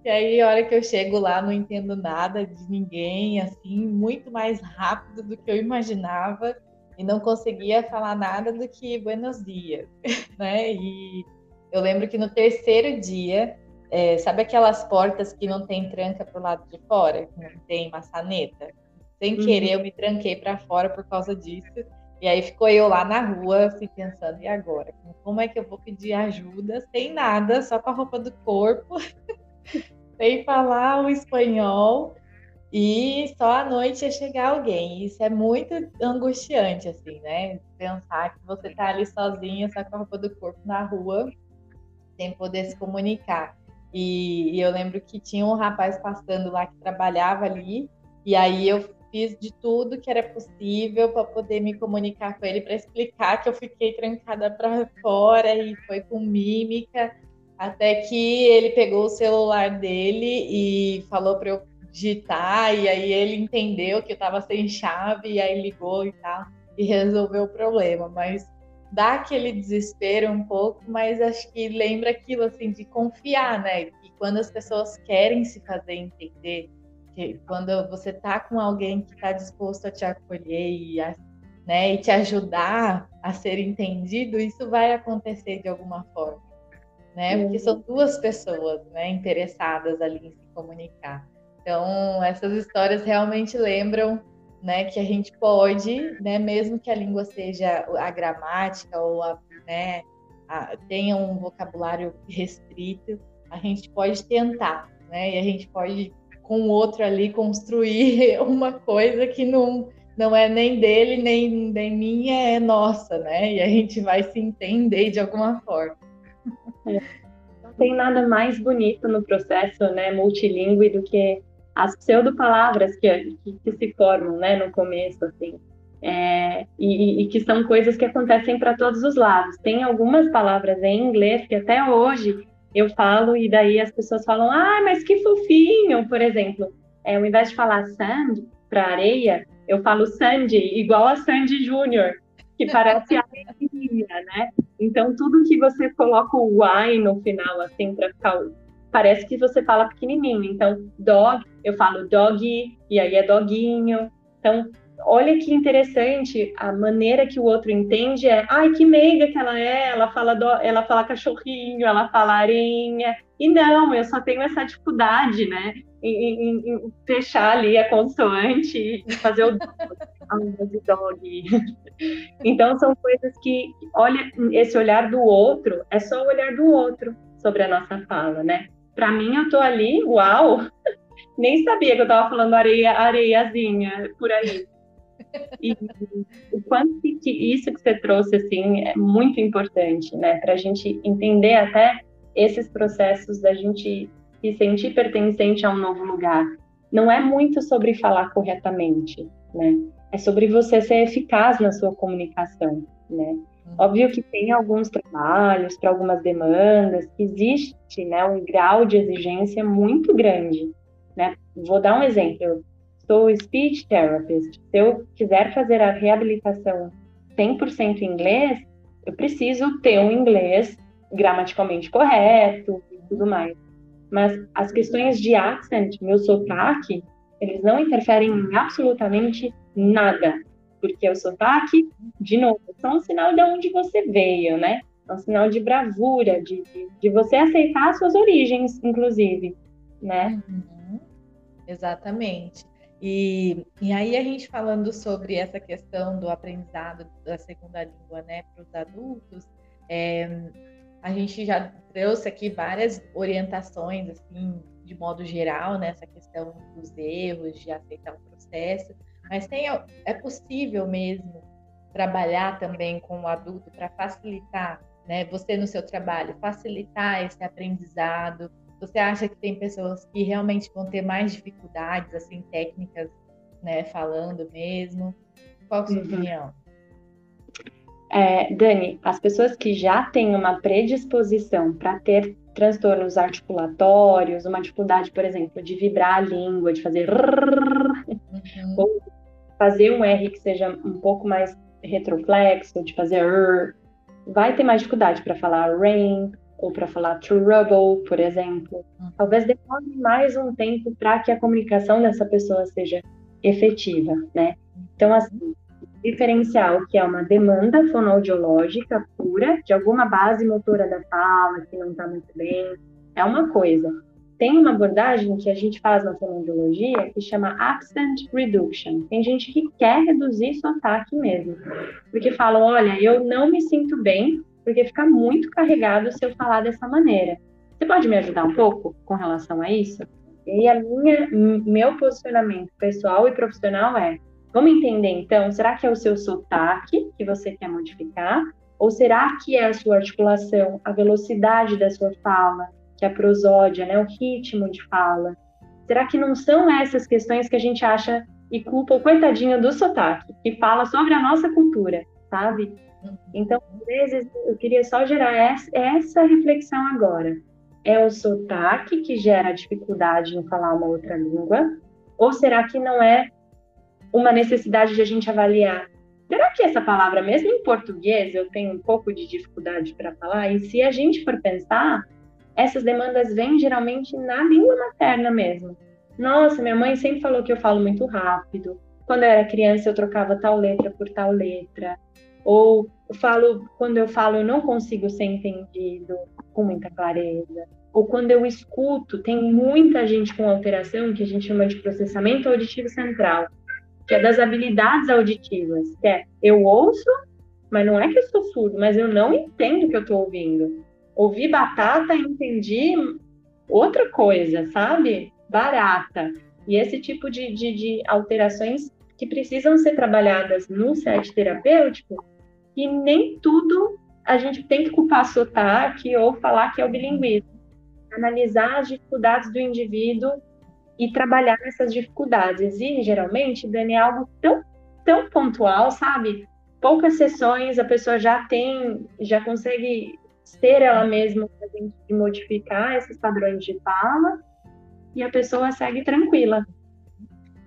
E aí, a hora que eu chego lá, não entendo nada de ninguém, assim, muito mais rápido do que eu imaginava e não conseguia falar nada do que buenos dias, né? E eu lembro que no terceiro dia, é, sabe aquelas portas que não tem tranca para o lado de fora, que não tem maçaneta? Sem uhum. querer, eu me tranquei para fora por causa disso. E aí ficou eu lá na rua, assim, pensando, e agora? Como é que eu vou pedir ajuda sem nada, só com a roupa do corpo, sem falar o espanhol? E só à noite ia chegar alguém. Isso é muito angustiante, assim, né? Pensar que você tá ali sozinha, só com a roupa do corpo na rua, sem poder se comunicar. E, e eu lembro que tinha um rapaz passando lá que trabalhava ali, e aí eu fiz de tudo que era possível para poder me comunicar com ele, para explicar que eu fiquei trancada para fora e foi com mímica, até que ele pegou o celular dele e falou para eu digitar, e aí ele entendeu que eu estava sem chave, e aí ligou e tal, e resolveu o problema. Mas dá aquele desespero um pouco, mas acho que lembra aquilo assim de confiar, né? Que quando as pessoas querem se fazer entender, que quando você tá com alguém que está disposto a te acolher e, a, né, e te ajudar a ser entendido, isso vai acontecer de alguma forma, né? Porque são duas pessoas, né, interessadas ali em se comunicar. Então, essas histórias realmente lembram né, que a gente pode, né, mesmo que a língua seja a gramática ou a, né, a, tenha um vocabulário restrito, a gente pode tentar, né, e a gente pode com o outro ali construir uma coisa que não não é nem dele nem, nem minha, é nossa, né? E a gente vai se entender de alguma forma. É. Não tem nada mais bonito no processo, né, multilingüe do que as pseudo-palavras que, que, que, se formam, né, no começo, assim, é, e, e, que são coisas que acontecem para todos os lados. Tem algumas palavras em inglês que até hoje eu falo e daí as pessoas falam, ah, mas que fofinho, por exemplo, é, ao invés de falar sand para areia, eu falo Sandy, igual a Sandy Júnior, que parece areia, né? Então tudo que você coloca o Y no final, assim, para ficar parece que você fala pequenininho. Então, dog, eu falo dog, e aí é doguinho. Então, olha que interessante a maneira que o outro entende é, ai, que meiga que ela é, ela fala, do, ela fala cachorrinho, ela fala arinha. E não, eu só tenho essa dificuldade, né, em, em, em fechar ali a consoante e fazer o dog. então, são coisas que, olha, esse olhar do outro é só o olhar do outro sobre a nossa fala, né? Para mim, eu tô ali, uau! Nem sabia que eu tava falando areia, areiazinha por aí. E o quanto que isso que você trouxe, assim, é muito importante, né? Para a gente entender até esses processos da gente se sentir pertencente a um novo lugar. Não é muito sobre falar corretamente, né? É sobre você ser eficaz na sua comunicação, né? Uhum. Óbvio que tem alguns trabalhos para algumas demandas, existe né, um grau de exigência muito grande. Né? Vou dar um exemplo. Eu sou speech therapist. Se eu quiser fazer a reabilitação 100% em inglês, eu preciso ter um inglês gramaticalmente correto e tudo mais. Mas as questões de accent, meu sotaque, eles não interferem em absolutamente nada porque o sotaque, de novo, é um sinal de onde você veio, né? É um sinal de bravura, de, de, de você aceitar as suas origens, inclusive, né? Uhum. Exatamente. E, e aí a gente falando sobre essa questão do aprendizado da segunda língua, né, para os adultos, é, a gente já trouxe aqui várias orientações, assim, de modo geral, nessa questão dos erros, de aceitar o processo, mas tem, é possível mesmo trabalhar também com o adulto para facilitar, né, você no seu trabalho, facilitar esse aprendizado. Você acha que tem pessoas que realmente vão ter mais dificuldades, assim, técnicas, né, falando mesmo? Qual a sua uhum. opinião? É, Dani, as pessoas que já têm uma predisposição para ter transtornos articulatórios, uma dificuldade, por exemplo, de vibrar a língua, de fazer uhum. ou fazer um R que seja um pouco mais retroflexo, de fazer R, vai ter mais dificuldade para falar rain ou para falar trouble, por exemplo. Uhum. Talvez demore mais um tempo para que a comunicação dessa pessoa seja efetiva, né? Então, assim, diferenciar o que é uma demanda fonoaudiológica pura, de alguma base motora da fala que não está muito bem, é uma coisa. Tem uma abordagem que a gente faz na fonoaudiologia que chama accent reduction. Tem gente que quer reduzir sotaque mesmo, porque falam, olha, eu não me sinto bem porque fica muito carregado se eu falar dessa maneira. Você pode me ajudar um pouco com relação a isso? E a minha, meu posicionamento pessoal e profissional é: vamos entender então, será que é o seu sotaque que você quer modificar? Ou será que é a sua articulação, a velocidade da sua fala, que é a prosódia, né, o ritmo de fala. Será que não são essas questões que a gente acha e culpa o coitadinho do sotaque, que fala sobre a nossa cultura, sabe? Então, às vezes, eu queria só gerar essa reflexão agora. É o sotaque que gera dificuldade em falar uma outra língua? Ou será que não é uma necessidade de a gente avaliar? Será que essa palavra, mesmo em português, eu tenho um pouco de dificuldade para falar? E se a gente for pensar, essas demandas vêm geralmente na língua materna mesmo. Nossa, minha mãe sempre falou que eu falo muito rápido. Quando eu era criança, eu trocava tal letra por tal letra. Ou eu falo, quando eu falo, eu não consigo ser entendido com muita clareza. Ou quando eu escuto, tem muita gente com alteração que a gente chama de processamento auditivo central, que é das habilidades auditivas, que é eu ouço, mas não é que eu sou surdo, mas eu não entendo o que eu estou ouvindo. Ouvi batata e entendi outra coisa, sabe? Barata. E esse tipo de, de, de alterações que precisam ser trabalhadas no set terapêutico, e nem tudo a gente tem que culpar sotaque ou falar que é o bilinguismo. Analisar as dificuldades do indivíduo e trabalhar essas dificuldades. E, geralmente, Dani, é algo tão, tão pontual, sabe? Poucas sessões, a pessoa já tem, já consegue ser ela mesma de modificar esses padrões de fala e a pessoa segue tranquila.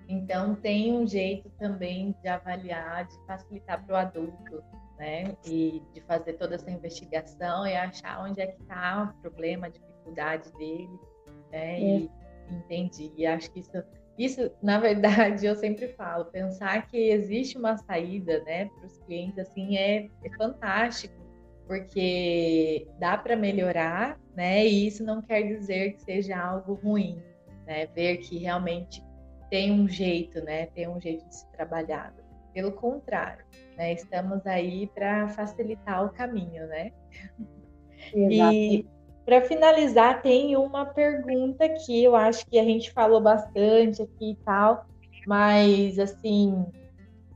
Então tem um jeito também de avaliar, de facilitar para o adulto, né? E de fazer toda essa investigação e achar onde é que está o problema, a dificuldade dele, né? É. E entendi. E acho que isso, isso, na verdade, eu sempre falo, pensar que existe uma saída, né, para os clientes assim é, é fantástico porque dá para melhorar, né? E isso não quer dizer que seja algo ruim, né? Ver que realmente tem um jeito, né? Tem um jeito de se trabalhar. Pelo contrário, né? Estamos aí para facilitar o caminho, né? Exato. E para finalizar, tem uma pergunta que eu acho que a gente falou bastante aqui e tal, mas assim,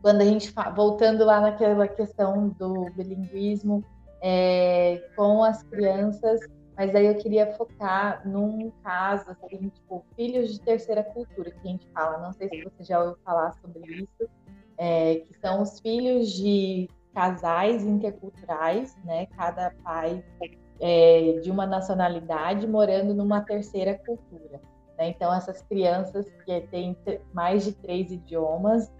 quando a gente voltando lá naquela questão do bilinguismo, é, com as crianças, mas aí eu queria focar num caso, assim, tipo, filhos de terceira cultura, que a gente fala, não sei se você já ouviu falar sobre isso, é, que são os filhos de casais interculturais, né, cada pai é, de uma nacionalidade morando numa terceira cultura. Né? Então, essas crianças que têm mais de três idiomas,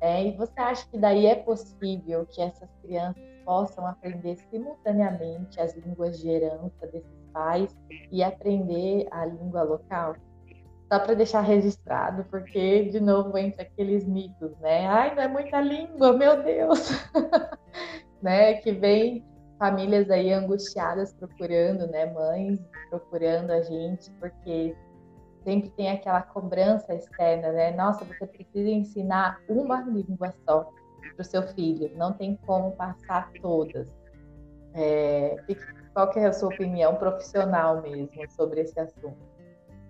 é, e você acha que daí é possível que essas crianças possam aprender simultaneamente as línguas de herança desses pais e aprender a língua local? Só para deixar registrado, porque de novo entra aqueles mitos, né? Ai, não é muita língua, meu Deus! né? Que vem famílias aí angustiadas procurando, né? Mães procurando a gente, porque sempre tem aquela cobrança externa, né? Nossa, você precisa ensinar uma língua só para o seu filho, não tem como passar todas. É, qual que é a sua opinião profissional mesmo sobre esse assunto?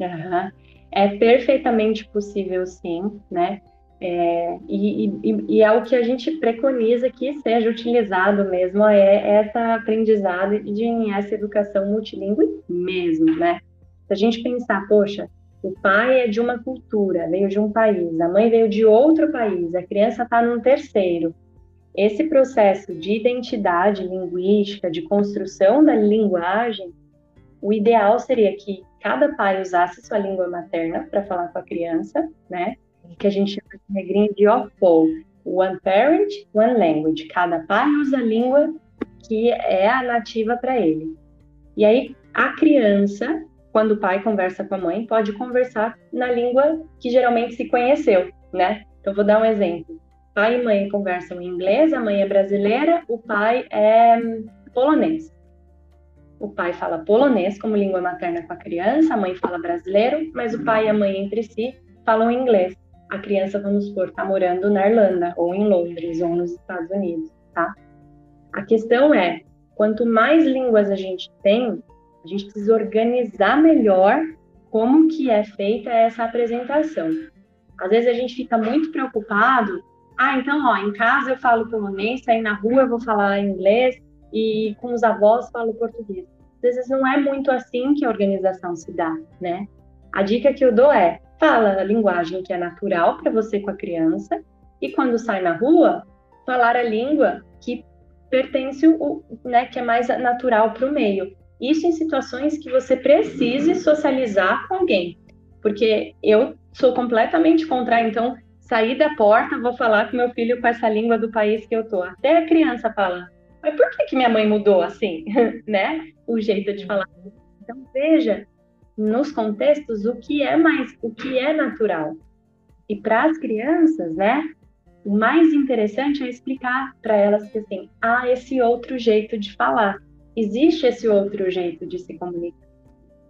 Uhum. É perfeitamente possível, sim, né? É, e, e, e, é o que a gente preconiza que seja utilizado mesmo, é essa aprendizado de essa educação multilingüe mesmo, né? Se a gente pensar, poxa, o pai é de uma cultura, veio de um país, a mãe veio de outro país, a criança está num terceiro. Esse processo de identidade linguística, de construção da linguagem, o ideal seria que cada pai usasse sua língua materna para falar com a criança, né? Que a gente chama de regrinha de OPO, One Parent, One Language. Cada pai usa a língua que é a nativa para ele. E aí a criança quando o pai conversa com a mãe, pode conversar na língua que geralmente se conheceu, né? Então, vou dar um exemplo. Pai e mãe conversam em inglês, a mãe é brasileira, o pai é polonês. O pai fala polonês como língua materna com a criança, a mãe fala brasileiro, mas o pai e a mãe entre si falam inglês. A criança, vamos supor, está morando na Irlanda, ou em Londres, ou nos Estados Unidos, tá? A questão é, quanto mais línguas a gente tem, a gente precisa organizar melhor como que é feita essa apresentação. Às vezes a gente fica muito preocupado, ah, então, ó, em casa eu falo polonês, aí na rua eu vou falar inglês e com os avós falo português. Às vezes não é muito assim que a organização se dá, né? A dica que eu dou é: fala a linguagem que é natural para você com a criança e quando sai na rua, falar a língua que pertence o, né, que é mais natural para o meio. Isso em situações que você precise socializar com alguém. Porque eu sou completamente contra. Então, sair da porta, vou falar com meu filho com essa língua do país que eu tô. Até a criança fala, mas por que, que minha mãe mudou assim, né? O jeito de falar. Então, veja nos contextos o que é mais, o que é natural. E para as crianças, né? O mais interessante é explicar para elas que assim, há esse outro jeito de falar, existe esse outro jeito de se comunicar.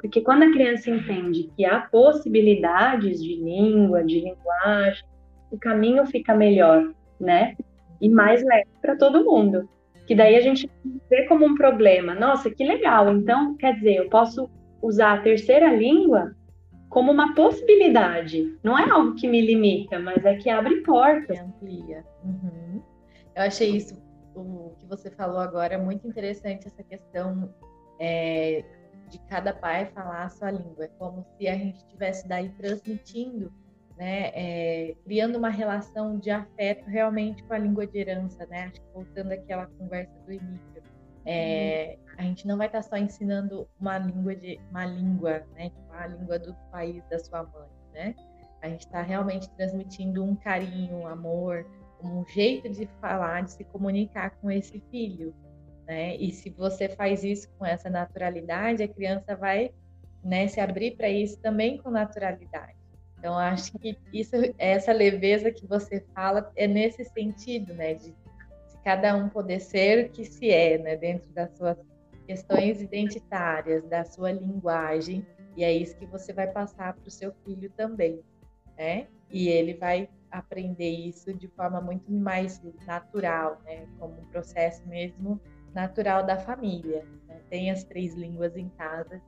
Porque quando a criança entende que há possibilidades de língua, de linguagem, o caminho fica melhor, né? E mais leve para todo mundo. Que daí a gente vê como um problema. Nossa, que legal. Então, quer dizer, eu posso usar a terceira língua como uma possibilidade. Não é algo que me limita, mas é que abre portas. Amplia. Uhum. Eu achei isso, você falou agora, muito interessante, essa questão é, de cada pai falar a sua língua. É como se a gente estivesse daí transmitindo, né, é, criando uma relação de afeto realmente com a língua de herança, né? Acho que voltando àquela conversa do Emílio. É, a gente não vai estar só ensinando uma língua de uma língua, né, tipo a língua do país da sua mãe, né? A gente está realmente transmitindo um carinho, um amor, um jeito de falar, de se comunicar com esse filho, né? E se você faz isso com essa naturalidade, a criança vai né, se abrir para isso também com naturalidade. Então, acho que isso, essa leveza que você fala é nesse sentido, né? De, de cada um poder ser o que se é, né? Dentro das suas questões identitárias, da sua linguagem. E é isso que você vai passar para o seu filho também, né? E ele vai aprender isso de forma muito mais natural, né? Como um processo mesmo natural da família. Né? Tem as três línguas em casa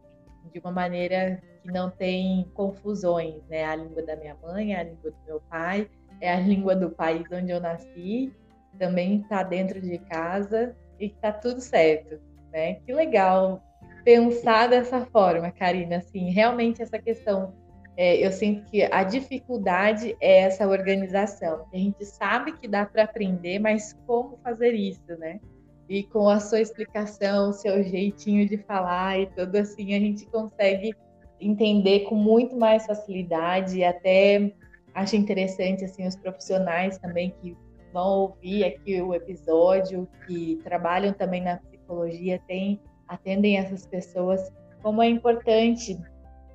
de uma maneira que não tem confusões, né? A língua da minha mãe, a língua do meu pai, é a língua do país onde eu nasci, também está dentro de casa e está tudo certo, né? Que legal pensar dessa forma, Karina. Assim, realmente essa questão, é, eu sinto que a dificuldade é essa organização. A gente sabe que dá para aprender, mas como fazer isso, né? e com a sua explicação, o seu jeitinho de falar e tudo assim, a gente consegue entender com muito mais facilidade e até acho interessante assim os profissionais também que vão ouvir aqui o episódio, que trabalham também na psicologia, tem, atendem essas pessoas, como é importante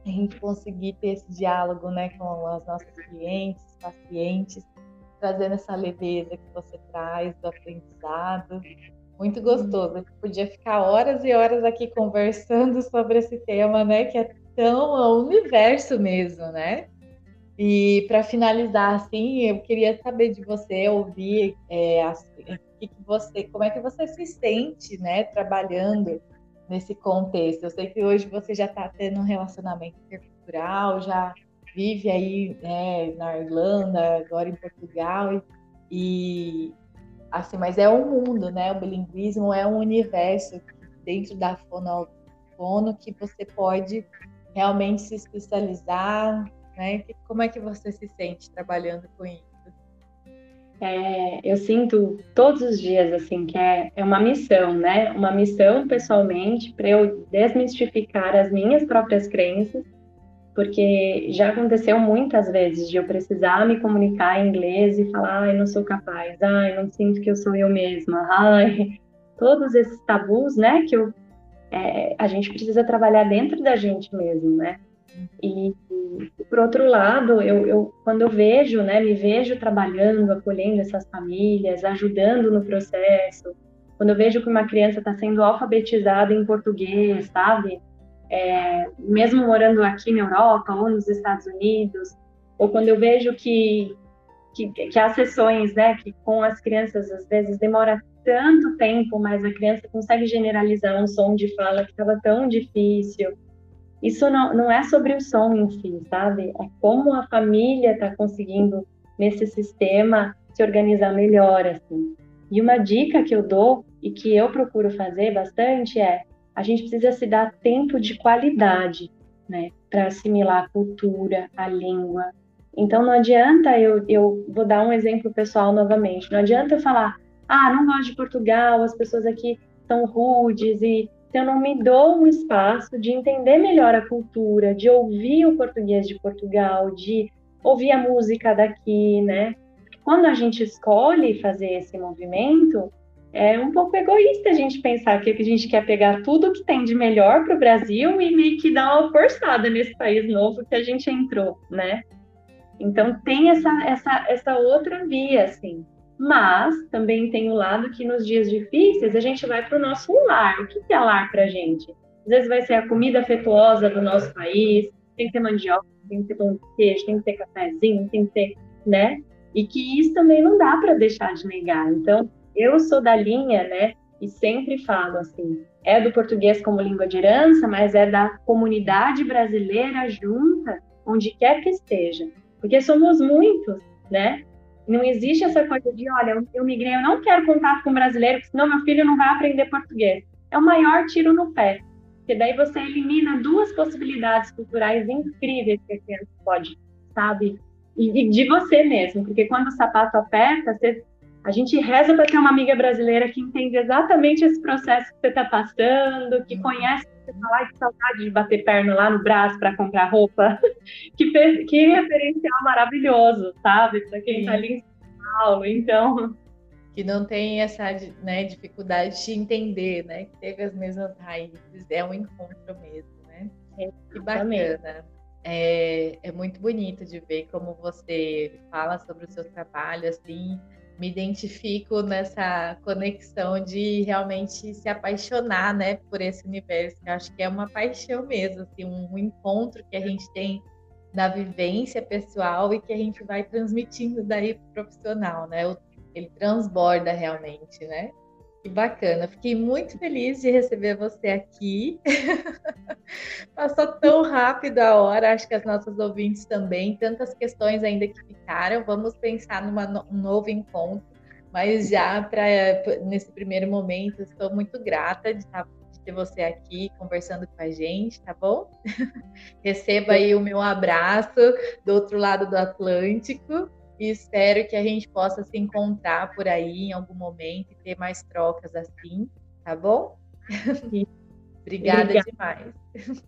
a gente conseguir ter esse diálogo né, com as nossas clientes, pacientes, trazendo essa leveza que você traz do aprendizado muito gostoso. podia ficar horas e horas aqui conversando sobre esse tema, né? Que é tão universo mesmo, né? E para finalizar, assim, eu queria saber de você, ouvir é, que que você, como é que você se sente, né, trabalhando nesse contexto. Eu sei que hoje você já está tendo um relacionamento intercultural, já vive aí né, na Irlanda, agora em Portugal, e, assim, mas é um mundo, né? O bilinguismo é um universo dentro da fono, que você pode realmente se especializar, né? Como é que você se sente trabalhando com isso? É, eu sinto todos os dias assim que é, é uma missão, né? Uma missão pessoalmente para eu desmistificar as minhas próprias crenças porque já aconteceu muitas vezes de eu precisar me comunicar em inglês e falar, ai, não sou capaz, ai, não sinto que eu sou eu mesma, ai, todos esses tabus, né, que eu, é, a gente precisa trabalhar dentro da gente mesmo, né, e, por outro lado, eu, eu, quando eu vejo, né, me vejo trabalhando, acolhendo essas famílias, ajudando no processo, quando eu vejo que uma criança está sendo alfabetizada em português, sabe, é, mesmo morando aqui na Europa ou nos Estados Unidos, ou quando eu vejo que, que, que as sessões, né, que com as crianças às vezes demora tanto tempo, mas a criança consegue generalizar um som de fala que estava tão difícil. Isso não, não é sobre o som em si, sabe? É como a família está conseguindo, nesse sistema, se organizar melhor, assim. E uma dica que eu dou e que eu procuro fazer bastante é a gente precisa se dar tempo de qualidade, né, para assimilar a cultura, a língua. Então não adianta eu, eu vou dar um exemplo pessoal novamente. Não adianta eu falar, ah, não gosto de Portugal, as pessoas aqui são rudes e se eu não me dou um espaço de entender melhor a cultura, de ouvir o português de Portugal, de ouvir a música daqui, né? Quando a gente escolhe fazer esse movimento, é um pouco egoísta a gente pensar que a gente quer pegar tudo que tem de melhor para o Brasil e meio que dar uma forçada nesse país novo que a gente entrou, né? Então tem essa, essa, essa outra via, assim. Mas também tem o lado que nos dias difíceis a gente vai para o nosso lar. O que é lar para a gente? Às vezes vai ser a comida afetuosa do nosso país, tem que ter mandioca, tem que ter pão de queijo, tem que ter cafezinho, tem que ter, né? E que isso também não dá para deixar de negar. Então, eu sou da linha, né? E sempre falo assim, é do português como língua de herança, mas é da comunidade brasileira junta, onde quer que esteja. Porque somos muitos, né? Não existe essa coisa de, olha, eu migrei, eu não quero contato com brasileiro, senão meu filho não vai aprender português. É o maior tiro no pé. Porque daí você elimina duas possibilidades culturais incríveis que a criança pode, sabe? E, e de você mesmo, porque quando o sapato aperta, você a gente reza para ter uma amiga brasileira que entende exatamente esse processo que você está passando, que uhum. conhece você fala, ai, que saudade de bater perna lá no braço para comprar roupa. que, que referencial maravilhoso, sabe? Para quem está ali em São Paulo. Então. Que não tem essa né, dificuldade de entender, né? Que teve as mesmas raízes. É um encontro mesmo, né? Que bacana. É, é muito bonito de ver como você fala sobre o seu trabalho, assim, me identifico nessa conexão de realmente se apaixonar, né, por esse universo. Eu acho que é uma paixão mesmo, assim, um encontro que a gente tem na vivência pessoal e que a gente vai transmitindo daí pro profissional, né? Ele transborda realmente, né? Que bacana. Fiquei muito feliz de receber você aqui. Passou tão rápido a hora, acho que as nossas ouvintes também. Tantas questões ainda que ficaram. Vamos pensar num um novo encontro. Mas já para nesse primeiro momento, estou muito grata de, estar, de ter você aqui conversando com a gente, tá bom? Receba aí o meu abraço do outro lado do Atlântico e espero que a gente possa se encontrar por aí em algum momento e ter mais trocas assim, tá bom? Obrigada, Obrigada, demais. Obrigada.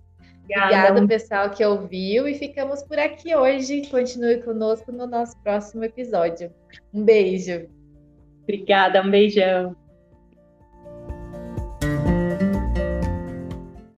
Obrigada, pessoal que ouviu e ficamos por aqui hoje. Continue conosco no nosso próximo episódio. Um beijo. Obrigada, um beijão.